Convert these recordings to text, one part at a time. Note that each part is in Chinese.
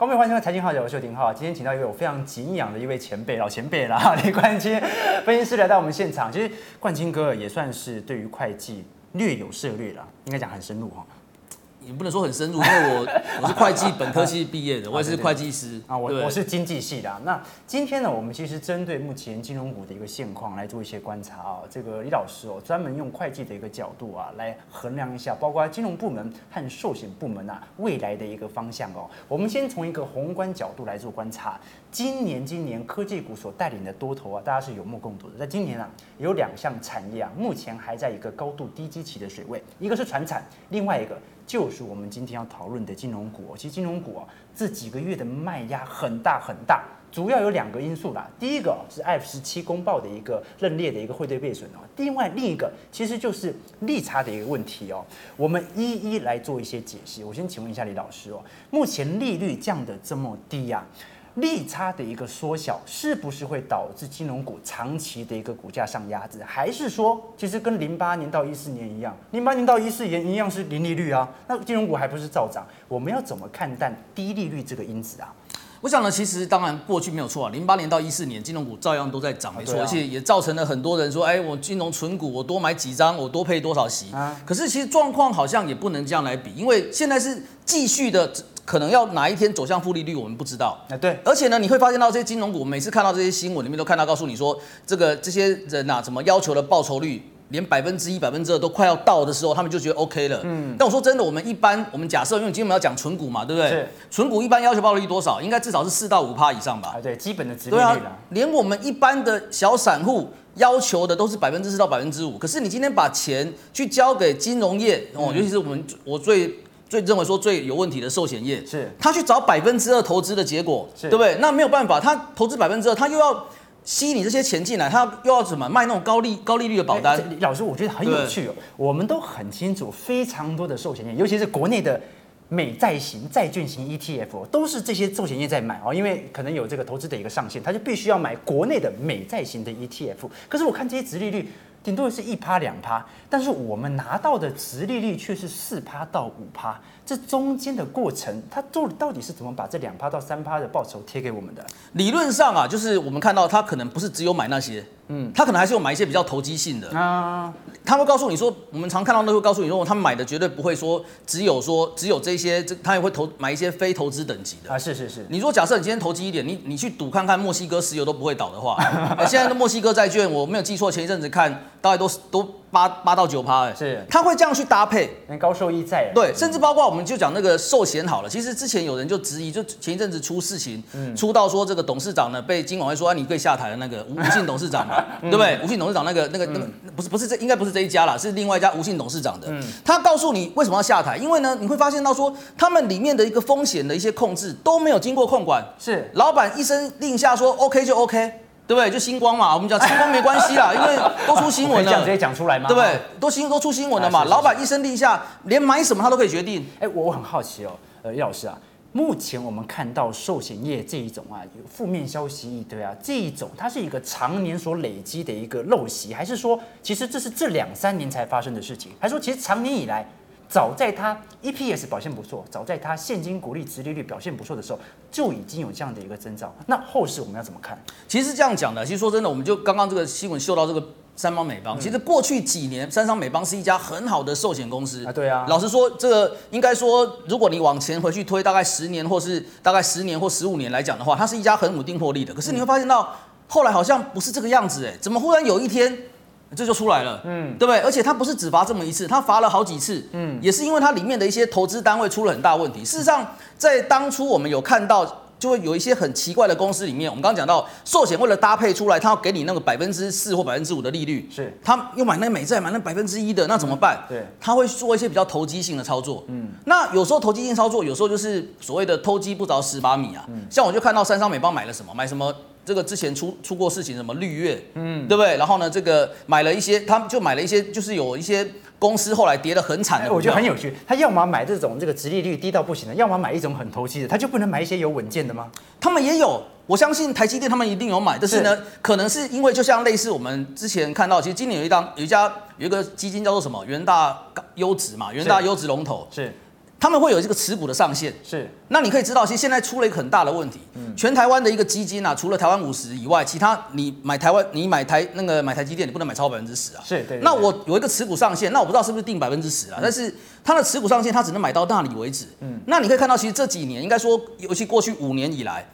光辉欢迎收看财经号角，我是廷浩。今天请到一位我非常敬仰的一位前辈，老前辈啦，李冠军分析师来到我们现场。其实冠军哥也算是对于会计略有涉略了，应该讲很深入哈。也不能说很深入，因为我 我是会计本科系毕业的，我也是会计师啊，我我是经济系的。啊那今天呢，我们其实针对目前金融股的一个现况来做一些观察啊。这个李老师哦，专门用会计的一个角度啊，来衡量一下，包括金融部门和寿险部门啊未来的一个方向哦。我们先从一个宏观角度来做观察。今年今年科技股所带领的多头啊，大家是有目共睹的。在今年啊，有两项产业啊，目前还在一个高度低基期的水位，一个是船产，另外一个。就是我们今天要讨论的金融股。其实金融股啊，这几个月的卖压很大很大，主要有两个因素啦。第一个是 F 十七公报的一个认列的一个汇兑背损哦，另外另一个其实就是利差的一个问题哦。我们一一来做一些解析。我先请问一下李老师哦，目前利率降得这么低呀？利差的一个缩小，是不是会导致金融股长期的一个股价上压制？还是说，其实跟零八年到一四年一样，零八年到一四年一样是零利率啊？那金融股还不是照涨？我们要怎么看待低利率这个因子啊？我想呢，其实当然过去没有错啊，零八年到一四年金融股照样都在涨，没错，而且也造成了很多人说，哎，我金融存股，我多买几张，我多配多少息。啊，可是其实状况好像也不能这样来比，因为现在是继续的。可能要哪一天走向负利率，我们不知道。啊，对。而且呢，你会发现到这些金融股，每次看到这些新闻里面都看到告诉你说，这个这些人呐、啊，怎么要求的报酬率连百分之一、百分之二都快要到的时候，他们就觉得 OK 了。嗯。但我说真的，我们一般我们假设，因为今天我们要讲存股嘛，对不对？是。存股一般要求报酬率多少？应该至少是四到五趴以上吧？啊，对，基本的殖利率啦。对啊。连我们一般的小散户要求的都是百分之四到百分之五，可是你今天把钱去交给金融业哦，尤其是我们我最。最认为说最有问题的寿险业是，他去找百分之二投资的结果，对不对？那没有办法，他投资百分之二，他又要吸你这些钱进来，他又要怎么卖那种高利高利率的保单？欸、老师，我觉得很有趣哦。我们都很清楚，非常多的寿险业，尤其是国内的美债型债券型 ETF，都是这些寿险业在买哦，因为可能有这个投资的一个上限，他就必须要买国内的美债型的 ETF。可是我看这些殖利率。顶多是一趴两趴，但是我们拿到的殖利率却是四趴到五趴，这中间的过程，他到到底是怎么把这两趴到三趴的报酬贴给我们的？理论上啊，就是我们看到他可能不是只有买那些。嗯，他可能还是有买一些比较投机性的啊。他会告诉你说，我们常看到都会告诉你说，他们买的绝对不会说只有说只有这些，这他也会投买一些非投资等级的啊。是是是。你说假设你今天投机一点，你你去赌看看墨西哥石油都不会倒的话，现在的墨西哥债券我没有记错，前一阵子看大概都都。八八到九趴，哎，是，他会这样去搭配，高收益债，对，甚至包括我们就讲那个寿险好了，其实之前有人就质疑，就前一阵子出事情，嗯，出到说这个董事长呢被金管会说啊，你可以下台的那个吴 吴姓董事长嘛，对不对？吴姓董事长那个那个那个不是不是这应该不是这一家啦，是另外一家吴姓董事长的，嗯，他告诉你为什么要下台，因为呢你会发现到说他们里面的一个风险的一些控制都没有经过控管，是，老板一声令下说 OK 就 OK。对不对？就星光嘛，我们讲 星光没关系啦，因为都出新闻了。这样直接讲出来吗？对不对？都新都出新闻了嘛，老板一声令下，连买什么他都可以决定。哎，我我很好奇哦，呃，叶老师啊，目前我们看到寿险业这一种啊，有负面消息一堆啊，这一种它是一个常年所累积的一个陋习，还是说其实这是这两三年才发生的事情？还是说其实长年以来？早在它 EPS 表现不错，早在它现金股利殖利率表现不错的时候，就已经有这样的一个征兆。那后市我们要怎么看？其实是这样讲的。其实说真的，我们就刚刚这个新闻秀到这个三方美邦。嗯、其实过去几年，三商美邦是一家很好的寿险公司啊。对啊。老实说，这个应该说，如果你往前回去推，大概十年或是大概十年或十五年来讲的话，它是一家很稳定获利的。可是你会发现到后来好像不是这个样子，哎，怎么忽然有一天？这就出来了，嗯，对不对？而且它不是只罚这么一次，它罚了好几次，嗯，也是因为它里面的一些投资单位出了很大问题。事实上，在当初我们有看到，就会有一些很奇怪的公司里面，我们刚刚讲到寿险为了搭配出来，它要给你那个百分之四或百分之五的利率，是，他又买那美债，买那百分之一的，那怎么办？对，他会做一些比较投机性的操作，嗯，那有时候投机性操作，有时候就是所谓的偷鸡不着蚀把米啊，嗯，像我就看到三商美邦买了什么，买什么。这个之前出出过事情，什么绿月，嗯，对不对？然后呢，这个买了一些，他们就买了一些，就是有一些公司后来跌得很惨的。我觉得很有趣，他要么买这种这个殖利率低到不行的，要么买一种很投机的，他就不能买一些有稳健的吗？他们也有，我相信台积电他们一定有买，但是呢，是可能是因为就像类似我们之前看到，其实今年有一档有一家有一个基金叫做什么元大优质嘛，元大优质龙头是。他们会有这个持股的上限。是，那你可以知道，其实现在出了一个很大的问题。嗯，全台湾的一个基金啊，除了台湾五十以外，其他你买台湾，你买台那个买台积电，你不能买超过百分之十啊。是对。那我有一个持股上限，那我不知道是不是定百分之十啊？嗯、但是它的持股上限，它只能买到那里为止。嗯，那你可以看到，其实这几年应该说，尤其过去五年以来。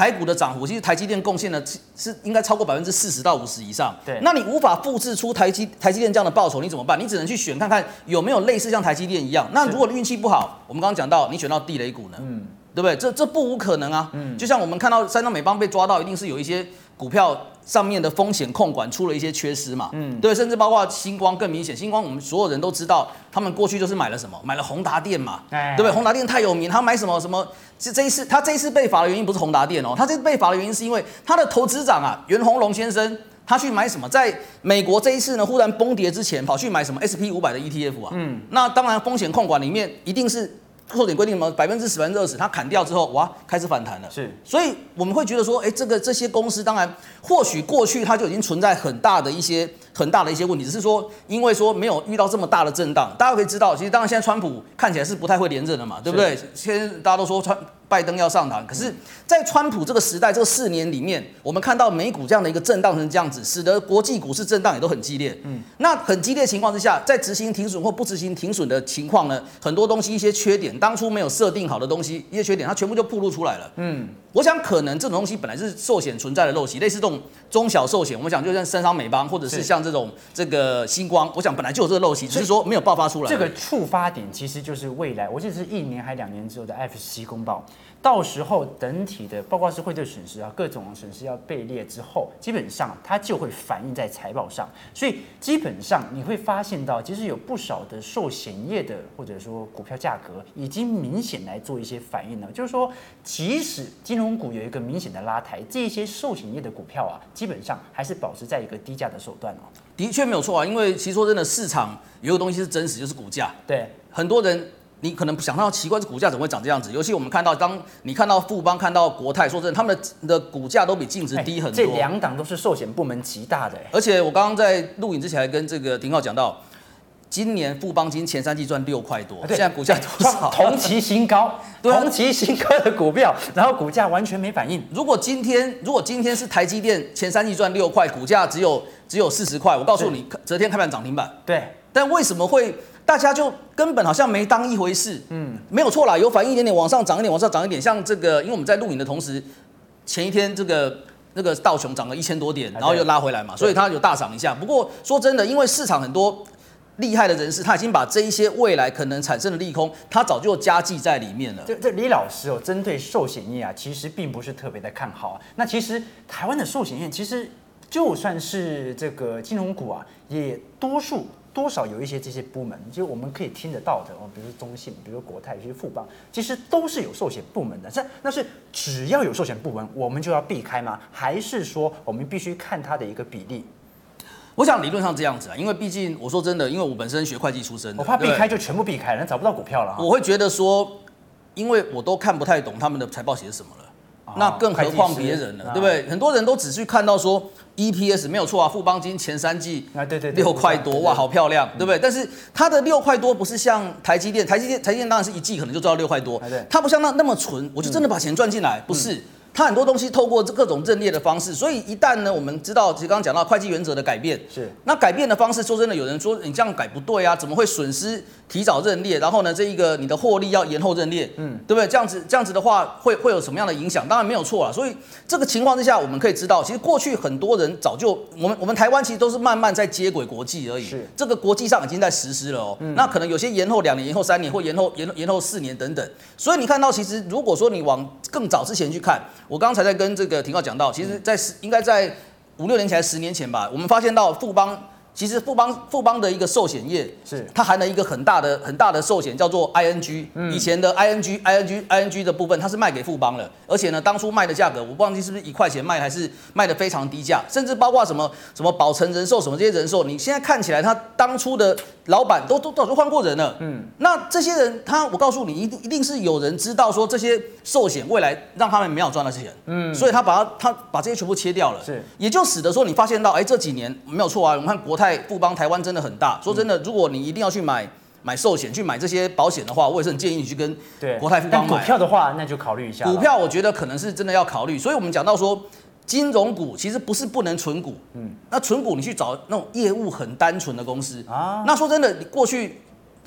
台股的涨幅，其实台积电贡献的是应该超过百分之四十到五十以上。对，那你无法复制出台积台积电这样的报酬，你怎么办？你只能去选看看有没有类似像台积电一样。那如果运气不好，我们刚刚讲到你选到地雷股呢？嗯，对不对？这这不无可能啊。嗯，就像我们看到三张美邦被抓到，一定是有一些。股票上面的风险控管出了一些缺失嘛，嗯，对，甚至包括星光更明显。星光我们所有人都知道，他们过去就是买了什么，买了宏达电嘛，对不对？宏达电太有名，他买什么什么？这这一次他这一次被罚的原因不是宏达电哦，他这次被罚的原因是因为他的投资长啊，袁宏龙先生，他去买什么？在美国这一次呢，忽然崩跌之前，跑去买什么 SP 五百的 ETF 啊，嗯，那当然风险控管里面一定是。扣点规定什么百分之十、百分之二十，它砍掉之后，哇，开始反弹了。是，所以我们会觉得说，哎，这个这些公司，当然或许过去它就已经存在很大的一些很大的一些问题，只是说因为说没有遇到这么大的震荡。大家可以知道，其实当然现在川普看起来是不太会连任的嘛，对不对？现在大家都说川。拜登要上台，可是，在川普这个时代这个四年里面，我们看到美股这样的一个震荡成这样子，使得国际股市震荡也都很激烈。嗯，那很激烈的情况之下，在执行停损或不执行停损的情况呢，很多东西一些缺点，当初没有设定好的东西，一些缺点，它全部就暴露出来了。嗯，我想可能这种东西本来是寿险存在的陋习，类似这种中小寿险，我们讲就像三商美邦，或者是像这种这个星光，我想本来就有这个陋习，只是说没有爆发出来。这个触发点其实就是未来，我记得是一年还两年之后的 FCC 公报。到时候整体的，报告是汇兑损失啊，各种损失要被列之后，基本上它就会反映在财报上。所以基本上你会发现到，其实有不少的寿险业的或者说股票价格已经明显来做一些反应了。就是说，即使金融股有一个明显的拉抬，这些寿险业的股票啊，基本上还是保持在一个低价的手段哦。的确没有错啊，因为其实说真的，市场有个东西是真实，就是股价。对，很多人。你可能想到奇怪，这股价怎么会长这样子？尤其我们看到，当你看到富邦、看到国泰，说真的，他们的的股价都比净值低很多。这两档都是寿险部门极大的。而且我刚刚在录影之前还跟这个廷浩讲到，今年富邦金前三季赚六块多，现在股价多少？同期新高，同期新高的股票，然后股价完全没反应。如果今天如果今天是台积电前三季赚六块，股价只有只有四十块，我告诉你，昨天开盘涨停板。对，但为什么会？大家就根本好像没当一回事，嗯，没有错啦，有反应一点点往上涨一点，往上涨一点，像这个，因为我们在录影的同时，前一天这个那个道琼涨了一千多点，然后又拉回来嘛，所以它有大涨一下。不过说真的，因为市场很多厉害的人士，他已经把这一些未来可能产生的利空，他早就加计在里面了。这这李老师哦，针对寿险业啊，其实并不是特别的看好啊。那其实台湾的寿险业，其实就算是这个金融股啊，也多数。多少有一些这些部门，就我们可以听得到的哦，比如说中信，比如说国泰，比如富邦，其实都是有寿险部门的。这那是只要有寿险部门，我们就要避开吗？还是说我们必须看它的一个比例？我想理论上这样子啊，因为毕竟我说真的，因为我本身学会计出身，我怕避开就全部避开了，找不到股票了。我会觉得说，因为我都看不太懂他们的财报写什么了。那更何况别人了，对不对？很多人都只是看到说 EPS 没有错啊，富邦金前三季啊，对对六块多哇，好漂亮，对不对？但是它的六块多不是像台积电，台积电台积电当然是一季可能就赚到六块多，它不像那那么纯，我就真的把钱赚进来，不是。它很多东西透过这各种认列的方式，所以一旦呢，我们知道，其实刚刚讲到会计原则的改变，是那改变的方式，说真的，有人说你这样改不对啊，怎么会损失提早认列，然后呢，这一个你的获利要延后认列，嗯，对不对？这样子这样子的话，会会有什么样的影响？当然没有错了。所以这个情况之下，我们可以知道，其实过去很多人早就，我们我们台湾其实都是慢慢在接轨国际而已，是这个国际上已经在实施了哦。嗯，那可能有些延后两年、延后三年，或延后延延后四年等等。所以你看到，其实如果说你往更早之前去看，我刚才在跟这个庭浩讲到，其实，在十应该在五六年前、十年前吧，我们发现到富邦。其实富邦富邦的一个寿险业是。它含了一个很大的很大的寿险，叫做 ING。嗯。以前的 ING ING ING 的部分，它是卖给富邦了，而且呢，当初卖的价格我忘记是不是一块钱卖，还是卖的非常低价，甚至包括什么什么保诚人寿什么这些人寿，你现在看起来，他当初的老板都都早就换过人了。嗯，那这些人，他我告诉你，一定一定是有人知道说这些寿险未来让他们没有赚到钱，嗯，所以他把他他把这些全部切掉了，是，也就使得说你发现到，哎，这几年没有错啊，我们看国泰。富邦台湾真的很大，说真的，如果你一定要去买买寿险、去买这些保险的话，我也是很建议你去跟国泰富邦买。股票的话，那就考虑一下。股票我觉得可能是真的要考虑，所以我们讲到说，金融股其实不是不能存股，嗯，那存股你去找那种业务很单纯的公司啊。那说真的，你过去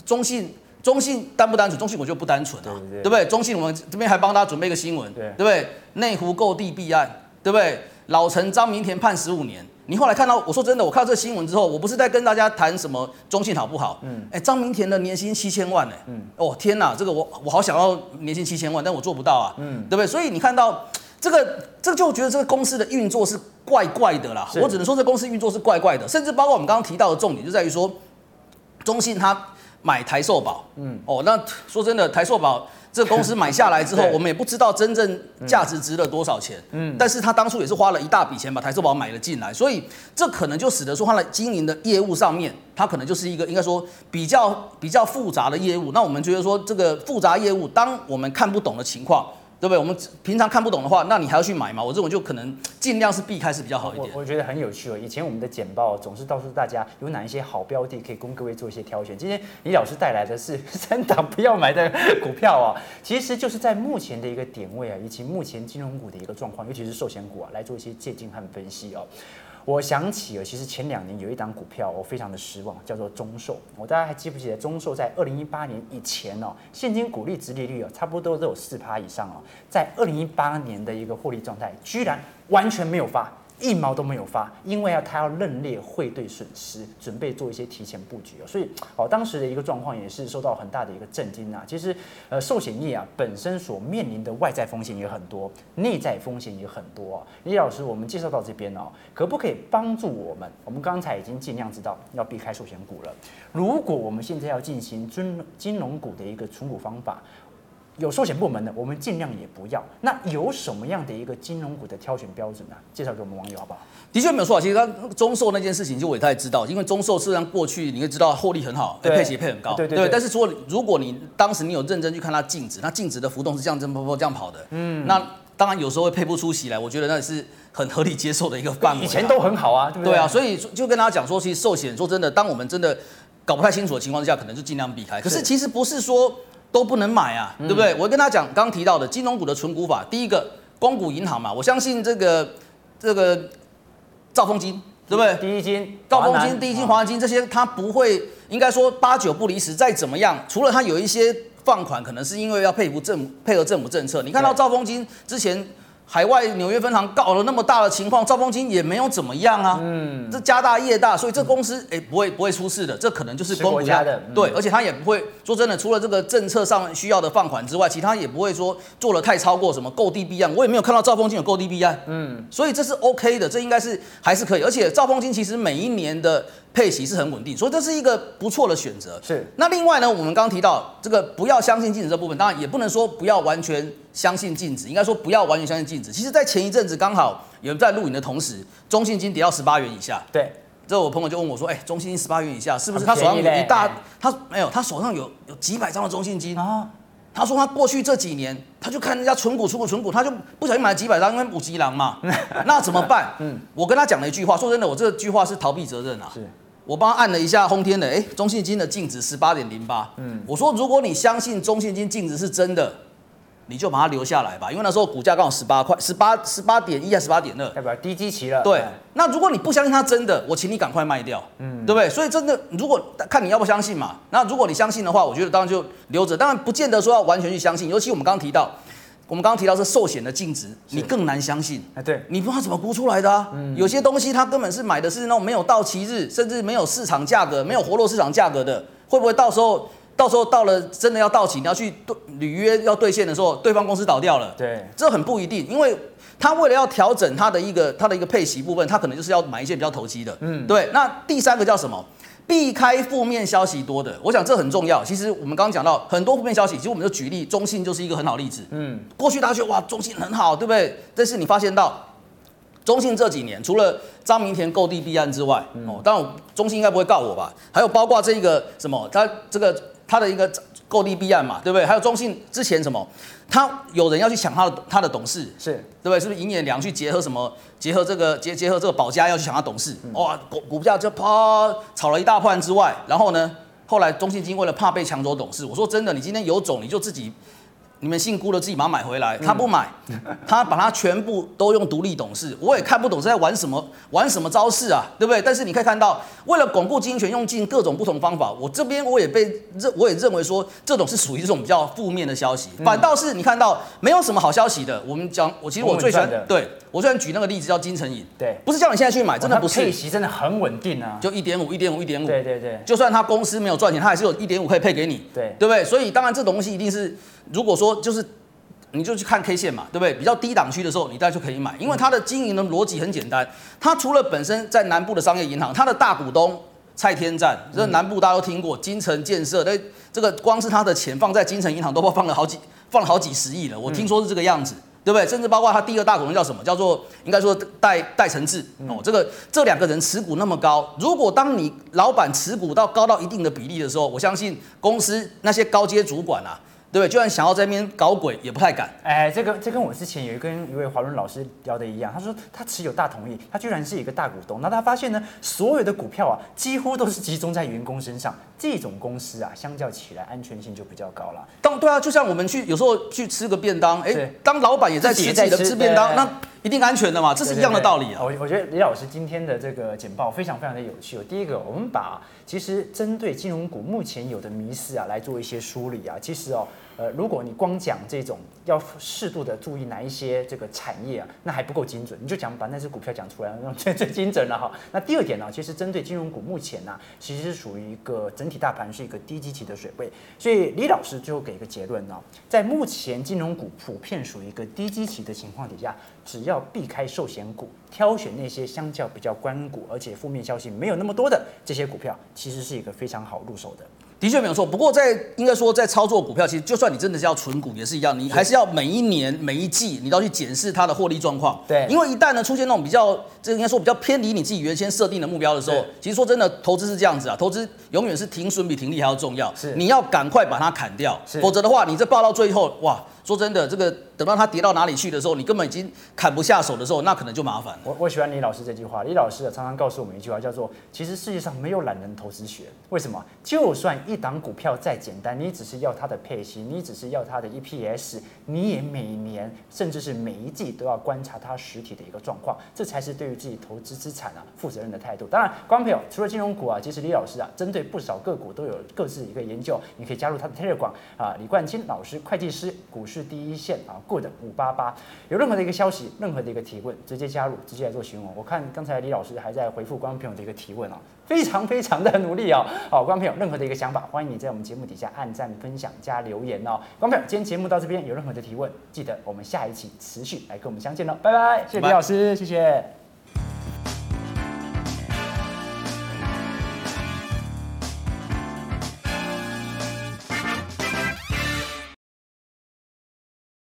中信。中信单不单纯？中信我就不单纯啊，对，不对？中信我们这边还帮大家准备一个新闻，对，对不对？内湖购地弊案，对不对？老陈张明田判十五年。你后来看到，我说真的，我看到这个新闻之后，我不是在跟大家谈什么中信好不好？嗯，哎，张明田的年薪七千万呢？嗯，哦天哪，这个我我好想要年薪七千万，但我做不到啊，嗯，对不对？所以你看到这个，这个就觉得这个公司的运作是怪怪的啦。我只能说这公司运作是怪怪的，甚至包括我们刚刚提到的重点，就在于说中信他。买台寿保，嗯，哦，那说真的，台寿保这公司买下来之后，我们也不知道真正价值值了多少钱，嗯，但是他当初也是花了一大笔钱把台式宝买了进来，所以这可能就使得说他的经营的业务上面，他可能就是一个应该说比较比较复杂的业务。那我们觉得说这个复杂业务，当我们看不懂的情况。对不对？我们平常看不懂的话，那你还要去买嘛？我这种就可能尽量是避开是比较好一点。我我觉得很有趣哦。以前我们的简报总是告诉大家有哪一些好标的可以供各位做一些挑选。今天李老师带来的是 三档不要买的股票啊，其实就是在目前的一个点位啊，以及目前金融股的一个状况，尤其是寿险股啊，来做一些借鉴和分析哦。我想起了，其实前两年有一档股票，我非常的失望，叫做中寿。我大家还记不记得，中寿在二零一八年以前哦，现金股利直利率哦，差不多都有四趴以上哦，在二零一八年的一个获利状态，居然完全没有发。一毛都没有发，因为啊，他要认列汇兑损失，准备做一些提前布局哦，所以哦，当时的一个状况也是受到很大的一个震惊啊。其实，呃，寿险业啊本身所面临的外在风险也很多，内在风险也很多啊。李老师，我们介绍到这边哦，可不可以帮助我们？我们刚才已经尽量知道要避开寿险股了。如果我们现在要进行金金融股的一个存股方法。有寿险部门的，我们尽量也不要。那有什么样的一个金融股的挑选标准呢？介绍给我们网友好不好？的确没有错啊。其实刚中寿那件事情，就我也太知道，因为中寿实际上过去你会知道获利很好，对配息配很高，对对。但是说如果你当时你有认真去看它净值，它净值的浮动是这样这么这样跑的，嗯，那当然有时候会配不出息来。我觉得那是很合理接受的一个范围。以前都很好啊，对不对？对啊，所以就跟大家讲说，其实寿险说真的，当我们真的搞不太清楚的情况之下，可能就尽量避开。可是其实不是说。都不能买啊，对不对？嗯、我跟他讲，刚刚提到的金融股的存股法，第一个光谷银行嘛，我相信这个这个兆丰金，对不对？第一金、兆丰金、第一金、华南金这些，它不会，应该说八九不离十。再怎么样，除了它有一些放款，可能是因为要配合政配合政府政策。你看到兆丰金之前。海外纽约分行搞了那么大的情况，兆丰金也没有怎么样啊。嗯，这家大业大，所以这公司哎、欸、不会不会出事的。这可能就是公家的，对，而且他也不会说真的，除了这个政策上需要的放款之外，其他也不会说做了太超过什么购地弊案。我也没有看到兆丰金有购地弊案。嗯，所以这是 OK 的，这应该是还是可以。而且兆丰金其实每一年的。配息是很稳定，所以这是一个不错的选择。是。那另外呢，我们刚刚提到这个不要相信净值这部分，当然也不能说不要完全相信净值，应该说不要完全相信净值。其实，在前一阵子刚好有人在录影的同时，中信金跌到十八元以下。对。之后我朋友就问我说：“哎、欸，中信金十八元以下，是不是他手上有一大？他没有，他手上有有几百张的中信金啊？他说他过去这几年，他就看人家存股、存股、存股，他就不小心买了几百张，因为五级狼嘛。那怎么办？嗯，我跟他讲了一句话，说真的，我这句话是逃避责任啊。是。我帮他按了一下轰天的，哎，中信金的净值十八点零八。嗯，我说如果你相信中信金净值是真的，你就把它留下来吧，因为那时候股价刚好十八块，十八十八点一还是十八点二，代表低基期了。对，嗯、那如果你不相信它真的，我请你赶快卖掉，嗯，对不对？所以真的，如果看你要不相信嘛，那如果你相信的话，我觉得当然就留着，当然不见得说要完全去相信，尤其我们刚刚提到。我们刚刚提到是寿险的净值，你更难相信。哎，对，你不知道怎么估出来的啊？嗯，有些东西它根本是买的是那种没有到期日，甚至没有市场价格、没有活络市场价格的，会不会到时候到时候到了真的要到期，你要去履约要兑现的时候，对方公司倒掉了？对，这很不一定，因为他为了要调整他的一个他的一个配息部分，他可能就是要买一些比较投机的。嗯，对。那第三个叫什么？避开负面消息多的，我想这很重要。其实我们刚刚讲到很多负面消息，其实我们就举例，中信就是一个很好例子。嗯，过去大家觉得哇，中信很好，对不对？但是你发现到中信这几年，除了张明田购地弊案之外，嗯、哦，当然中信应该不会告我吧？还有包括这个什么，他这个他的一个。购地弊案嘛，对不对？还有中信之前什么，他有人要去抢他的他的董事，是对不对？是不是尹衍良去结合什么？结合这个结结合这个保家要去抢他董事，嗯、哇，股股价就啪炒了一大盘之外，然后呢，后来中信金为了怕被抢走董事，我说真的，你今天有种你就自己。你们姓辜的自己把它买回来，他不买，他把它全部都用独立董事，我也看不懂是在玩什么玩什么招式啊，对不对？但是你可以看到，为了巩固经营权，用尽各种不同方法。我这边我也被认，我也认为说这种是属于这种比较负面的消息。反倒是你看到没有什么好消息的，我们讲，我其实我最喜欢，对我最喜欢举那个例子叫金城银，对，不是叫你现在去买，真的不是，配息真的很稳定啊，就一点五，一点五，一点五，对对对，就算他公司没有赚钱，他还是有一点五可以配给你，对，对不对？所以当然这种东西一定是，如果说就是。你就去看 K 线嘛，对不对？比较低档区的时候，你大概就可以买，因为它的经营的逻辑很简单。它除了本身在南部的商业银行，它的大股东蔡天赞，这南部大家都听过，金城建设，那这个光是他的钱放在金城银行都放了好几放了好几十亿了，我听说是这个样子，对不对？甚至包括他第二大股东叫什么？叫做应该说戴戴承志哦，这个这两个人持股那么高，如果当你老板持股到高到一定的比例的时候，我相信公司那些高阶主管啊。对，就算想要在那边搞鬼，也不太敢。哎，这个这跟我之前有跟一位华伦老师聊的一样，他说他持有大同意，他居然是一个大股东，那他发现呢，所有的股票啊，几乎都是集中在员工身上，这种公司啊，相较起来安全性就比较高了。当对啊，就像我们去有时候去吃个便当，哎，当老板也在吃自己的吃便当，那一定安全的嘛，这是一样的道理啊。我我觉得李老师今天的这个简报非常非常的有趣。第一个，我们把其实针对金融股目前有的迷思啊，来做一些梳理啊，其实哦。呃，如果你光讲这种要适度的注意哪一些这个产业啊，那还不够精准。你就讲把那只股票讲出来，那最最精准了哈。那第二点呢，其实针对金融股目前呢、其实是属于一个整体大盘是一个低基期的水位。所以李老师最后给一个结论呢，在目前金融股普遍属于一个低基期的情况底下，只要避开寿险股，挑选那些相较比较关股，而且负面消息没有那么多的这些股票，其实是一个非常好入手的。的确没有错，不过在应该说在操作股票，其实就算你真的是要存股也是一样，你还是要每一年每一季你都要去检视它的获利状况。对，因为一旦呢出现那种比较，这应该说比较偏离你自己原先设定的目标的时候，其实说真的，投资是这样子啊，投资永远是停损比停利还要重要。是，你要赶快把它砍掉，否则的话，你这报到最后，哇。说真的，这个等到它跌到哪里去的时候，你根本已经砍不下手的时候，那可能就麻烦。我我喜欢李老师这句话，李老师常常告诉我们一句话，叫做“其实世界上没有懒人投资学”。为什么？就算一档股票再简单，你只是要它的配息，你只是要它的 EPS，你也每年甚至是每一季都要观察它实体的一个状况，这才是对于自己投资资产啊负责任的态度。当然，观众朋友除了金融股啊，其实李老师啊针对不少个股都有各自一个研究，你可以加入他的 Telegram 啊，李冠金老师会计师股市。第一线啊，Good 五八八，有任何的一个消息，任何的一个提问，直接加入，直接来做询问。我看刚才李老师还在回复观众朋友的一个提问啊，非常非常的努力哦。好，观众朋友任何的一个想法，欢迎你在我们节目底下按赞、分享、加留言哦。观众朋友，今天节目到这边，有任何的提问，记得我们下一期持续来跟我们相见哦，拜拜，谢谢李老师，谢谢。